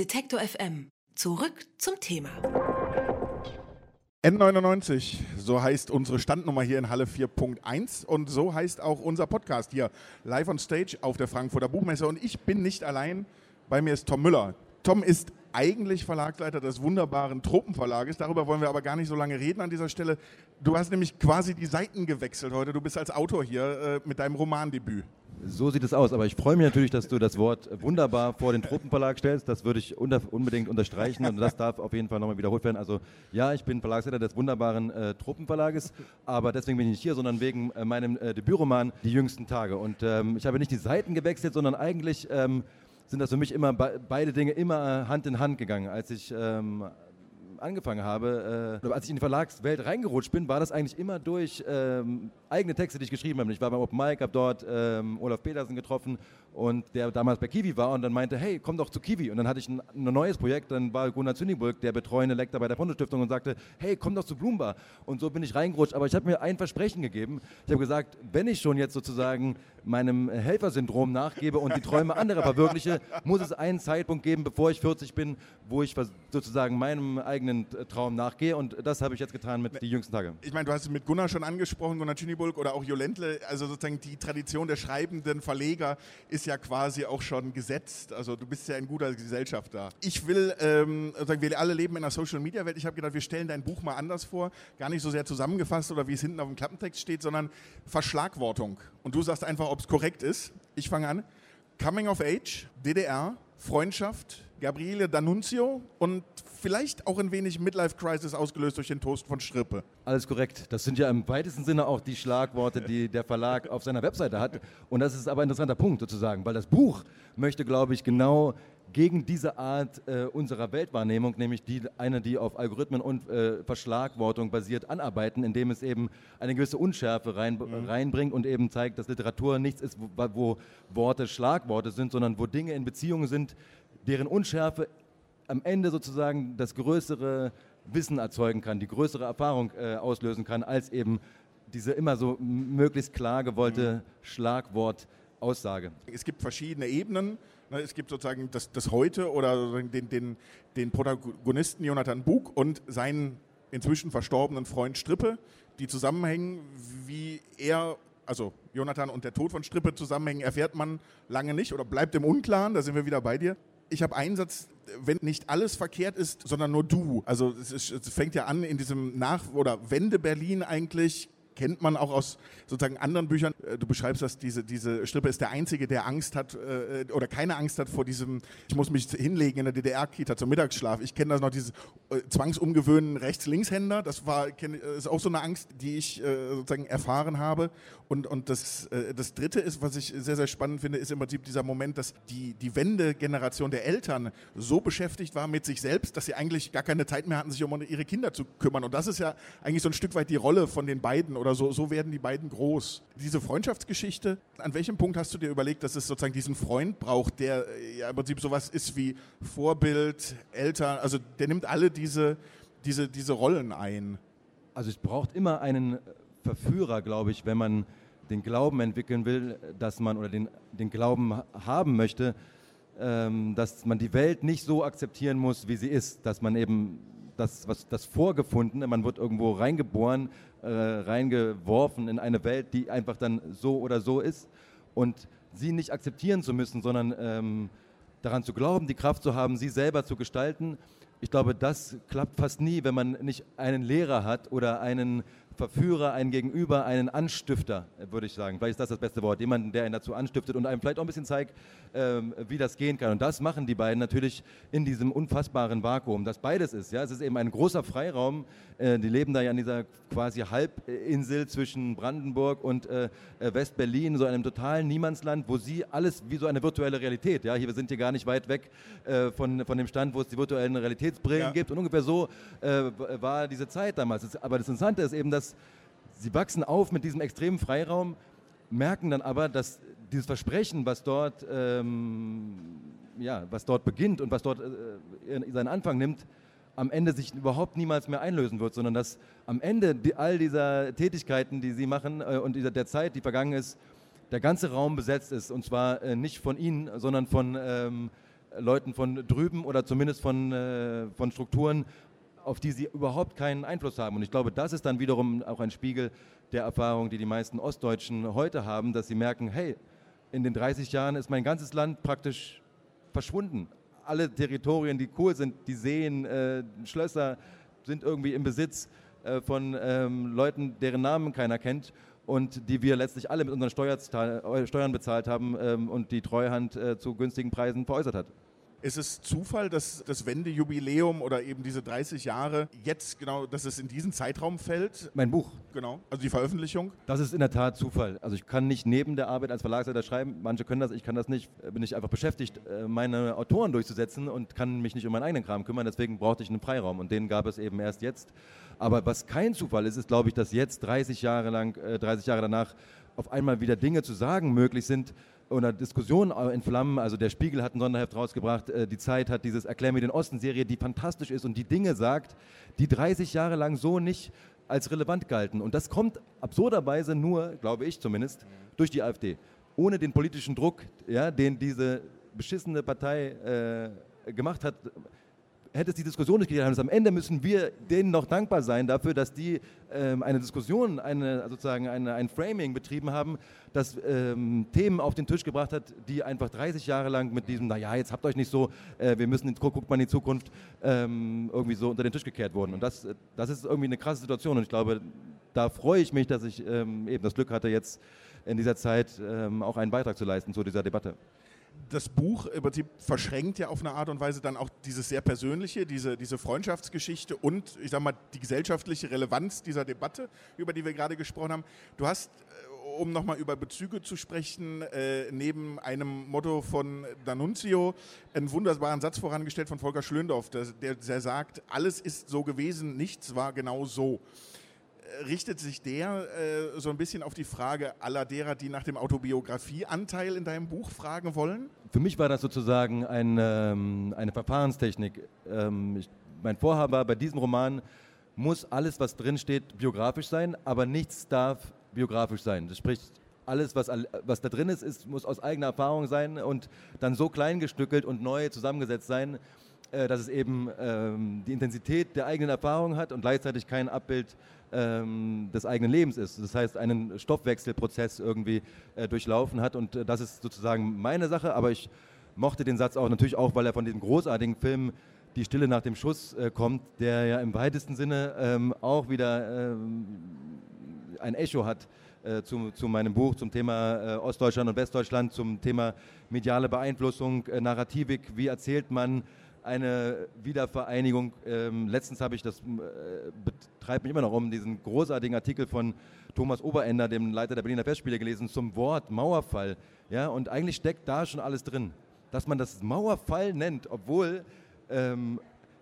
Detektor FM. Zurück zum Thema. N99, so heißt unsere Standnummer hier in Halle 4.1 und so heißt auch unser Podcast hier live on stage auf der Frankfurter Buchmesse und ich bin nicht allein, bei mir ist Tom Müller. Tom ist eigentlich Verlagsleiter des wunderbaren Tropenverlages. Darüber wollen wir aber gar nicht so lange reden an dieser Stelle. Du hast nämlich quasi die Seiten gewechselt heute. Du bist als Autor hier äh, mit deinem Romandebüt. So sieht es aus, aber ich freue mich natürlich, dass du das Wort wunderbar vor den Tropenverlag stellst. Das würde ich unter, unbedingt unterstreichen und das darf auf jeden Fall nochmal wiederholt werden. Also ja, ich bin Verlagsleiter des wunderbaren äh, Tropenverlages, aber deswegen bin ich nicht hier, sondern wegen äh, meinem äh, Debütroman Die jüngsten Tage. Und ähm, ich habe nicht die Seiten gewechselt, sondern eigentlich ähm, sind das für mich immer be beide Dinge immer Hand in Hand gegangen. Als ich ähm, angefangen habe, äh, als ich in die Verlagswelt reingerutscht bin, war das eigentlich immer durch ähm, eigene Texte, die ich geschrieben habe. Ich war beim Open Mic, habe dort ähm, Olaf Petersen getroffen und der damals bei Kiwi war und dann meinte, hey, komm doch zu Kiwi. Und dann hatte ich ein, ein neues Projekt, dann war Gunnar Zünigburg, der betreuende Lektor bei der Fondo-Stiftung und sagte, hey, komm doch zu Bloombar. Und so bin ich reingerutscht. Aber ich habe mir ein Versprechen gegeben. Ich habe gesagt, wenn ich schon jetzt sozusagen meinem Helfersyndrom nachgebe und die Träume anderer verwirkliche, muss es einen Zeitpunkt geben, bevor ich 40 bin, wo ich sozusagen meinem eigenen Traum nachgehe. Und das habe ich jetzt getan mit die jüngsten Tage. Ich meine, du hast es mit Gunnar schon angesprochen, Gunnar Tschinibulk oder auch Jolentle. Also sozusagen die Tradition der schreibenden Verleger ist ja quasi auch schon gesetzt. Also du bist ja in guter Gesellschaft da. Ich will, ähm, sagen, wir alle leben in einer Social-Media-Welt. Ich habe gedacht, wir stellen dein Buch mal anders vor. Gar nicht so sehr zusammengefasst oder wie es hinten auf dem Klappentext steht, sondern Verschlagwortung. Und du sagst einfach, ob es korrekt ist. Ich fange an. Coming of Age, DDR, Freundschaft, Gabriele D'Annunzio und vielleicht auch ein wenig Midlife Crisis ausgelöst durch den Toast von Strippe. Alles korrekt. Das sind ja im weitesten Sinne auch die Schlagworte, die der Verlag auf seiner Webseite hat. Und das ist aber ein interessanter Punkt sozusagen, weil das Buch möchte, glaube ich, genau gegen diese Art äh, unserer Weltwahrnehmung, nämlich die, eine, die auf Algorithmen und äh, Verschlagwortung basiert, anarbeiten, indem es eben eine gewisse Unschärfe rein, mhm. reinbringt und eben zeigt, dass Literatur nichts ist, wo, wo Worte Schlagworte sind, sondern wo Dinge in Beziehungen sind, deren Unschärfe am Ende sozusagen das größere Wissen erzeugen kann, die größere Erfahrung äh, auslösen kann, als eben diese immer so möglichst klar gewollte mhm. Schlagwortaussage. Es gibt verschiedene Ebenen. Ne, es gibt sozusagen das, das Heute oder den, den, den Protagonisten Jonathan Bug und seinen inzwischen verstorbenen Freund Strippe, die zusammenhängen, wie er also Jonathan und der Tod von Strippe zusammenhängen, erfährt man lange nicht oder bleibt im Unklaren, da sind wir wieder bei dir ich habe einen Satz, wenn nicht alles verkehrt ist, sondern nur du. Also es, ist, es fängt ja an in diesem Nach- oder Wende Berlin eigentlich kennt man auch aus sozusagen anderen Büchern. Äh, du beschreibst, dass diese, diese Strippe ist der Einzige, der Angst hat äh, oder keine Angst hat vor diesem, ich muss mich hinlegen in der DDR-Kita zum Mittagsschlaf. Ich kenne das noch, dieses äh, zwangsumgewöhnen Rechts-Links-Händer. Das war, kenn, ist auch so eine Angst, die ich äh, sozusagen erfahren habe. Und, und das, äh, das Dritte ist, was ich sehr, sehr spannend finde, ist im Prinzip dieser Moment, dass die, die Wende-Generation der Eltern so beschäftigt war mit sich selbst, dass sie eigentlich gar keine Zeit mehr hatten, sich um ihre Kinder zu kümmern. Und das ist ja eigentlich so ein Stück weit die Rolle von den beiden oder so, so werden die beiden groß. Diese Freundschaftsgeschichte, an welchem Punkt hast du dir überlegt, dass es sozusagen diesen Freund braucht, der ja im Prinzip sowas ist wie Vorbild, Eltern, also der nimmt alle diese, diese, diese Rollen ein? Also es braucht immer einen Verführer, glaube ich, wenn man den Glauben entwickeln will, dass man oder den, den Glauben haben möchte, ähm, dass man die Welt nicht so akzeptieren muss, wie sie ist, dass man eben das, was, das Vorgefundene, man wird irgendwo reingeboren, äh, reingeworfen in eine Welt, die einfach dann so oder so ist und sie nicht akzeptieren zu müssen, sondern ähm, daran zu glauben, die Kraft zu haben, sie selber zu gestalten. Ich glaube, das klappt fast nie, wenn man nicht einen Lehrer hat oder einen Verführer, einen Gegenüber, einen Anstifter, würde ich sagen. Vielleicht ist das das beste Wort. Jemanden, der ihn dazu anstiftet und einem vielleicht auch ein bisschen zeigt, ähm, wie das gehen kann. Und das machen die beiden natürlich in diesem unfassbaren Vakuum, das beides ist. Ja? Es ist eben ein großer Freiraum. Äh, die leben da ja an dieser quasi Halbinsel zwischen Brandenburg und äh, äh, West-Berlin, so einem totalen Niemandsland, wo sie alles wie so eine virtuelle Realität, ja, hier, wir sind hier gar nicht weit weg äh, von, von dem Stand, wo es die virtuellen Realitätsbrillen ja. gibt. Und ungefähr so äh, war diese Zeit damals. Aber das Interessante ist eben, dass sie wachsen auf mit diesem extremen Freiraum, merken dann aber, dass dieses Versprechen, was dort, ähm, ja, was dort beginnt und was dort äh, seinen Anfang nimmt, am Ende sich überhaupt niemals mehr einlösen wird, sondern dass am Ende die, all dieser Tätigkeiten, die sie machen äh, und dieser, der Zeit, die vergangen ist, der ganze Raum besetzt ist. Und zwar äh, nicht von ihnen, sondern von ähm, Leuten von drüben oder zumindest von, äh, von Strukturen, auf die sie überhaupt keinen Einfluss haben. Und ich glaube, das ist dann wiederum auch ein Spiegel der Erfahrung, die die meisten Ostdeutschen heute haben, dass sie merken, hey, in den 30 Jahren ist mein ganzes Land praktisch verschwunden. Alle Territorien, die cool sind, die Seen, äh, Schlösser sind irgendwie im Besitz äh, von ähm, Leuten, deren Namen keiner kennt und die wir letztlich alle mit unseren Steuern bezahlt haben ähm, und die Treuhand äh, zu günstigen Preisen veräußert hat. Ist es Zufall, dass das Wendejubiläum oder eben diese 30 Jahre jetzt genau, dass es in diesen Zeitraum fällt? Mein Buch. Genau, also die Veröffentlichung? Das ist in der Tat Zufall. Also ich kann nicht neben der Arbeit als Verlagsleiter schreiben. Manche können das, ich kann das nicht. Bin ich einfach beschäftigt, äh, meine Autoren durchzusetzen und kann mich nicht um meinen eigenen Kram kümmern. Deswegen brauchte ich einen Freiraum und den gab es eben erst jetzt. Aber was kein Zufall ist, ist, glaube ich, dass jetzt 30 Jahre lang, 30 äh, Jahre danach auf einmal wieder Dinge zu sagen möglich sind, oder Diskussionen entflammen. Also der Spiegel hat ein Sonderheft rausgebracht, äh, die Zeit hat dieses Erklär mir den Osten-Serie, die fantastisch ist und die Dinge sagt, die 30 Jahre lang so nicht als relevant galten. Und das kommt absurderweise nur, glaube ich zumindest, durch die AfD. Ohne den politischen Druck, ja, den diese beschissene Partei äh, gemacht hat, hätte es die Diskussion nicht gegeben. Am Ende müssen wir denen noch dankbar sein dafür, dass die ähm, eine Diskussion, eine, sozusagen eine, ein Framing betrieben haben, das ähm, Themen auf den Tisch gebracht hat, die einfach 30 Jahre lang mit diesem, naja, jetzt habt euch nicht so, äh, wir müssen, guckt mal in die Zukunft, ähm, irgendwie so unter den Tisch gekehrt wurden. Und das, das ist irgendwie eine krasse Situation. Und ich glaube, da freue ich mich, dass ich ähm, eben das Glück hatte, jetzt in dieser Zeit ähm, auch einen Beitrag zu leisten zu dieser Debatte das Buch im Prinzip verschränkt ja auf eine Art und Weise dann auch dieses sehr persönliche, diese, diese Freundschaftsgeschichte und ich sag mal die gesellschaftliche Relevanz dieser Debatte, über die wir gerade gesprochen haben. Du hast, äh, um nochmal über Bezüge zu sprechen, äh, neben einem Motto von D'Annunzio einen wunderbaren Satz vorangestellt von Volker Schlöndorff, der, der, sagt, alles ist so gewesen, nichts war genau so richtet sich der äh, so ein bisschen auf die Frage aller derer, die nach dem Autobiografieanteil in deinem Buch fragen wollen? Für mich war das sozusagen ein, ähm, eine Verfahrenstechnik. Ähm, ich, mein Vorhaben war, bei diesem Roman muss alles, was drinsteht, biografisch sein, aber nichts darf biografisch sein. Das spricht alles, was, was da drin ist, ist, muss aus eigener Erfahrung sein und dann so klein gestückelt und neu zusammengesetzt sein, äh, dass es eben ähm, die Intensität der eigenen Erfahrung hat und gleichzeitig kein Abbild ähm, des eigenen Lebens ist. Das heißt, einen Stoffwechselprozess irgendwie äh, durchlaufen hat und äh, das ist sozusagen meine Sache, aber ich mochte den Satz auch natürlich auch, weil er von diesem großartigen Film Die Stille nach dem Schuss äh, kommt, der ja im weitesten Sinne ähm, auch wieder ähm, ein Echo hat äh, zu, zu, meinem Buch zum Thema äh, Ostdeutschland und Westdeutschland, zum Thema mediale Beeinflussung, äh, Narrativik, wie erzählt man eine Wiedervereinigung. Ähm, letztens habe ich, das äh, betreibt mich immer noch um, diesen großartigen Artikel von Thomas Oberender, dem Leiter der Berliner Festspiele, gelesen zum Wort Mauerfall. Ja, und eigentlich steckt da schon alles drin. Dass man das Mauerfall nennt, obwohl ähm,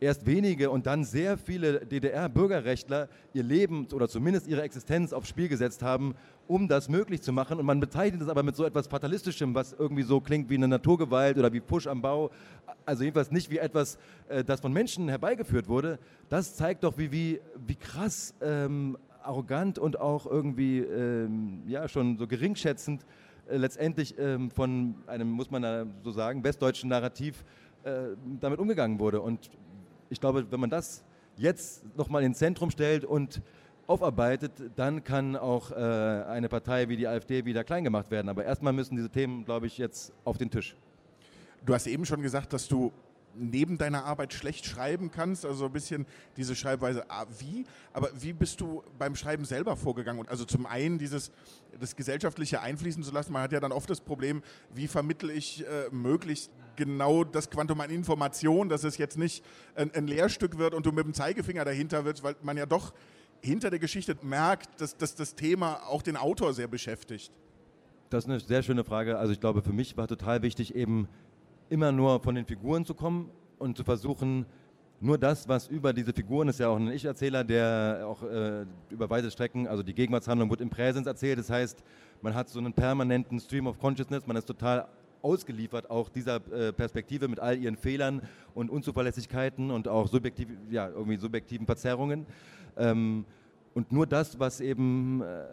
erst wenige und dann sehr viele DDR-Bürgerrechtler ihr Leben oder zumindest ihre Existenz aufs Spiel gesetzt haben, um das möglich zu machen. Und man bezeichnet es aber mit so etwas Fatalistischem, was irgendwie so klingt wie eine Naturgewalt oder wie Push am Bau. Also jedenfalls nicht wie etwas, äh, das von Menschen herbeigeführt wurde. Das zeigt doch, wie, wie, wie krass ähm, arrogant und auch irgendwie ähm, ja, schon so geringschätzend äh, letztendlich ähm, von einem, muss man so sagen, westdeutschen Narrativ äh, damit umgegangen wurde. Und ich glaube, wenn man das jetzt nochmal ins Zentrum stellt und aufarbeitet, dann kann auch äh, eine Partei wie die AfD wieder klein gemacht werden. Aber erstmal müssen diese Themen, glaube ich, jetzt auf den Tisch. Du hast eben schon gesagt, dass du neben deiner Arbeit schlecht schreiben kannst, also ein bisschen diese Schreibweise, ah, wie, aber wie bist du beim Schreiben selber vorgegangen? also zum einen dieses, das Gesellschaftliche einfließen zu lassen, man hat ja dann oft das Problem, wie vermittle ich äh, möglichst genau das Quantum an Information, dass es jetzt nicht ein, ein Lehrstück wird und du mit dem Zeigefinger dahinter wirst, weil man ja doch hinter der Geschichte merkt, dass, dass das Thema auch den Autor sehr beschäftigt. Das ist eine sehr schöne Frage. Also ich glaube, für mich war total wichtig, eben immer nur von den Figuren zu kommen und zu versuchen, nur das, was über diese Figuren ist ja auch ein Ich-Erzähler, der auch äh, über weite Strecken, also die Gegenwartshandlung wird im Präsens erzählt. Das heißt, man hat so einen permanenten Stream of Consciousness, man ist total ausgeliefert auch dieser äh, Perspektive mit all ihren Fehlern und Unzuverlässigkeiten und auch subjektiv, ja, irgendwie subjektiven Verzerrungen. Ähm, und nur das, was eben äh,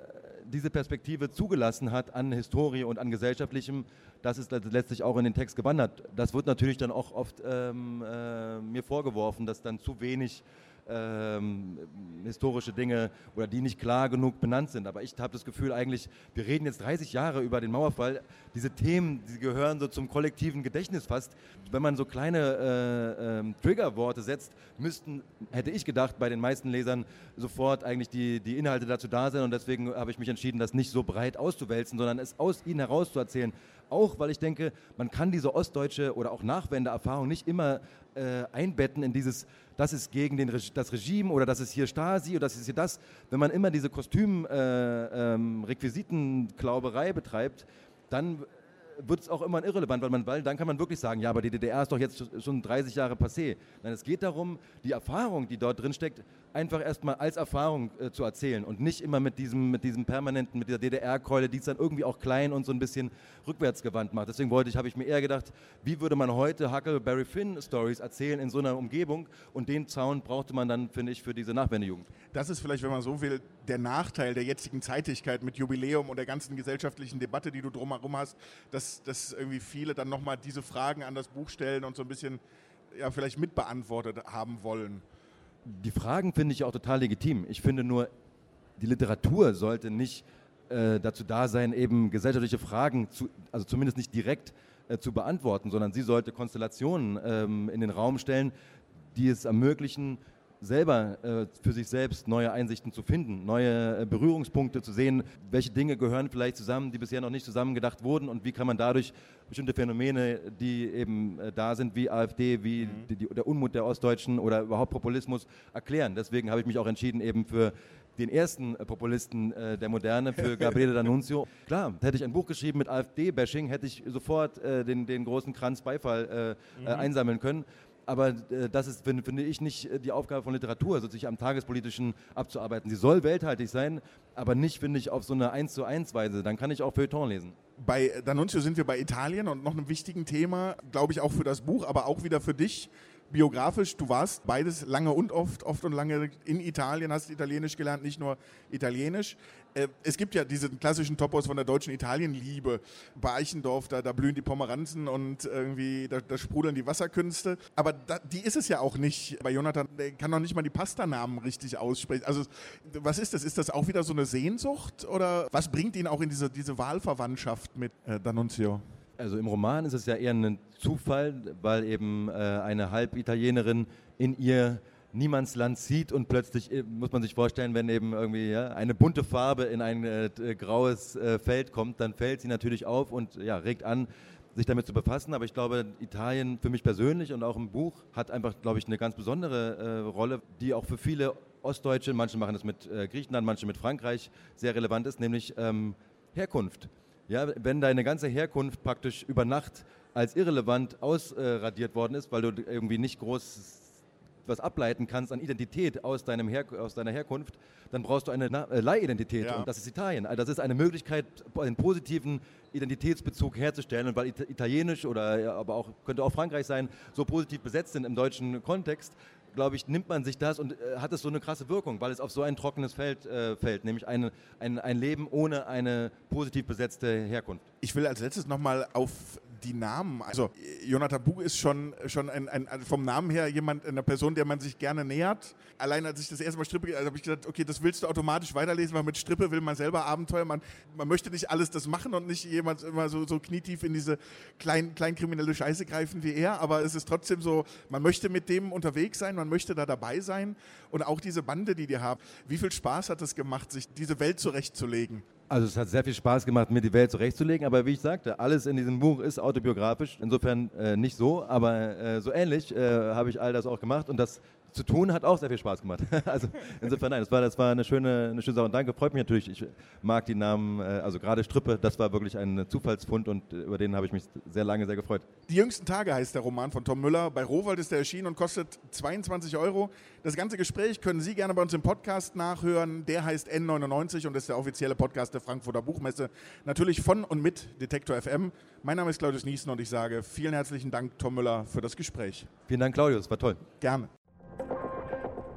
diese Perspektive zugelassen hat an Historie und an Gesellschaftlichem, das ist letztlich auch in den Text gewandert. Das wird natürlich dann auch oft ähm, äh, mir vorgeworfen, dass dann zu wenig ähm, historische Dinge oder die nicht klar genug benannt sind. Aber ich habe das Gefühl eigentlich, wir reden jetzt 30 Jahre über den Mauerfall. Diese Themen, die gehören so zum kollektiven Gedächtnis fast. Wenn man so kleine äh, äh, Triggerworte setzt, müssten, hätte ich gedacht, bei den meisten Lesern sofort eigentlich die, die Inhalte dazu da sein. Und deswegen habe ich mich entschieden, das nicht so breit auszuwälzen, sondern es aus ihnen heraus zu erzählen. Auch weil ich denke, man kann diese ostdeutsche oder auch Nachwendeerfahrung nicht immer äh, einbetten in dieses, das ist gegen den, das Regime oder das ist hier Stasi oder das ist hier das. Wenn man immer diese Kostüm-Requisitenklauberei äh, ähm, betreibt, dann wird es auch immer irrelevant, weil, man, weil dann kann man wirklich sagen, ja, aber die DDR ist doch jetzt schon 30 Jahre passé. Nein, es geht darum, die Erfahrung, die dort drin steckt, einfach erstmal als Erfahrung äh, zu erzählen und nicht immer mit diesem, mit diesem permanenten, mit dieser DDR-Keule, die es dann irgendwie auch klein und so ein bisschen rückwärtsgewandt macht. Deswegen wollte ich, habe ich mir eher gedacht, wie würde man heute Huckleberry Finn Stories erzählen in so einer Umgebung und den Zaun brauchte man dann, finde ich, für diese Nachwendejugend. Das ist vielleicht, wenn man so will, der Nachteil der jetzigen Zeitigkeit mit Jubiläum und der ganzen gesellschaftlichen Debatte, die du drumherum hast, dass, dass irgendwie viele dann nochmal diese Fragen an das Buch stellen und so ein bisschen ja, vielleicht mitbeantwortet haben wollen die Fragen finde ich auch total legitim. Ich finde nur, die Literatur sollte nicht äh, dazu da sein, eben gesellschaftliche Fragen, zu, also zumindest nicht direkt äh, zu beantworten, sondern sie sollte Konstellationen ähm, in den Raum stellen, die es ermöglichen, selber äh, für sich selbst neue Einsichten zu finden, neue äh, Berührungspunkte zu sehen, welche Dinge gehören vielleicht zusammen, die bisher noch nicht zusammengedacht wurden und wie kann man dadurch bestimmte Phänomene, die eben äh, da sind, wie AfD, wie mhm. die, die, der Unmut der Ostdeutschen oder überhaupt Populismus erklären. Deswegen habe ich mich auch entschieden eben für den ersten äh, Populisten äh, der Moderne, für Gabriele D'Annunzio. Klar, hätte ich ein Buch geschrieben mit AfD-Bashing, hätte ich sofort äh, den, den großen Kranz Beifall mhm. einsammeln können aber äh, das ist, finde, finde ich, nicht äh, die Aufgabe von Literatur, also sich am Tagespolitischen abzuarbeiten. Sie soll welthaltig sein, aber nicht, finde ich, auf so eine 1 zu 1 Weise. Dann kann ich auch Feuilleton lesen. Bei D'Annunzio sind wir bei Italien und noch einem wichtigen Thema, glaube ich, auch für das Buch, aber auch wieder für dich biografisch, du warst beides lange und oft, oft und lange in Italien, hast Italienisch gelernt, nicht nur Italienisch. Äh, es gibt ja diesen klassischen Topos von der deutschen Italienliebe. Bei Eichendorf, da, da blühen die Pomeranzen und irgendwie, da, da sprudeln die Wasserkünste. Aber da, die ist es ja auch nicht. Bei Jonathan, der kann noch nicht mal die Pastanamen richtig aussprechen. Also, was ist das? Ist das auch wieder so eine Sehnsucht? Oder was bringt ihn auch in diese, diese Wahlverwandtschaft mit äh, D'Annunzio? Also im Roman ist es ja eher ein Zufall, weil eben äh, eine Halbitalienerin in ihr Niemandsland zieht und plötzlich äh, muss man sich vorstellen, wenn eben irgendwie ja, eine bunte Farbe in ein äh, graues äh, Feld kommt, dann fällt sie natürlich auf und ja, regt an, sich damit zu befassen. Aber ich glaube, Italien für mich persönlich und auch im Buch hat einfach, glaube ich, eine ganz besondere äh, Rolle, die auch für viele Ostdeutsche, manche machen das mit äh, Griechenland, manche mit Frankreich, sehr relevant ist, nämlich ähm, Herkunft. Ja, wenn deine ganze Herkunft praktisch über Nacht als irrelevant ausradiert worden ist, weil du irgendwie nicht groß was ableiten kannst an Identität aus, deinem Her aus deiner Herkunft, dann brauchst du eine äh, Leihidentität. Ja. Und das ist Italien. Also das ist eine Möglichkeit, einen positiven Identitätsbezug herzustellen. Und weil Italienisch oder aber auch könnte auch Frankreich sein, so positiv besetzt sind im deutschen Kontext, glaube ich, nimmt man sich das und äh, hat es so eine krasse Wirkung, weil es auf so ein trockenes Feld äh, fällt, nämlich eine, ein, ein Leben ohne eine positiv besetzte Herkunft. Ich will als letztes nochmal auf die Namen. Also Jonathan Bug ist schon, schon ein, ein, vom Namen her jemand, eine Person, der man sich gerne nähert. Allein als ich das erste Mal Strippe, also habe ich gedacht, okay, das willst du automatisch weiterlesen, weil mit Strippe will man selber Abenteuer. Man, man möchte nicht alles das machen und nicht jemand immer so, so knietief in diese klein, kleinkriminelle Scheiße greifen wie er. Aber es ist trotzdem so, man möchte mit dem unterwegs sein, man möchte da dabei sein. Und auch diese Bande, die die haben. Wie viel Spaß hat es gemacht, sich diese Welt zurechtzulegen? Also es hat sehr viel Spaß gemacht, mir die Welt zurechtzulegen, aber wie ich sagte, alles in diesem Buch ist autobiografisch, insofern äh, nicht so, aber äh, so ähnlich äh, habe ich all das auch gemacht und das zu tun hat auch sehr viel Spaß gemacht. also insofern nein, das war, das war eine, schöne, eine schöne Sache und danke, freut mich natürlich. Ich mag die Namen, äh, also gerade Strippe, das war wirklich ein Zufallsfund und äh, über den habe ich mich sehr lange sehr gefreut. Die jüngsten Tage heißt der Roman von Tom Müller. Bei Rowold ist er erschienen und kostet 22 Euro. Das ganze Gespräch können Sie gerne bei uns im Podcast nachhören. Der heißt N99 und ist der offizielle Podcast der Frankfurter Buchmesse. Natürlich von und mit Detektor FM. Mein Name ist Claudius Niesen und ich sage vielen herzlichen Dank, Tom Müller, für das Gespräch. Vielen Dank, Claudius, war toll. Gerne.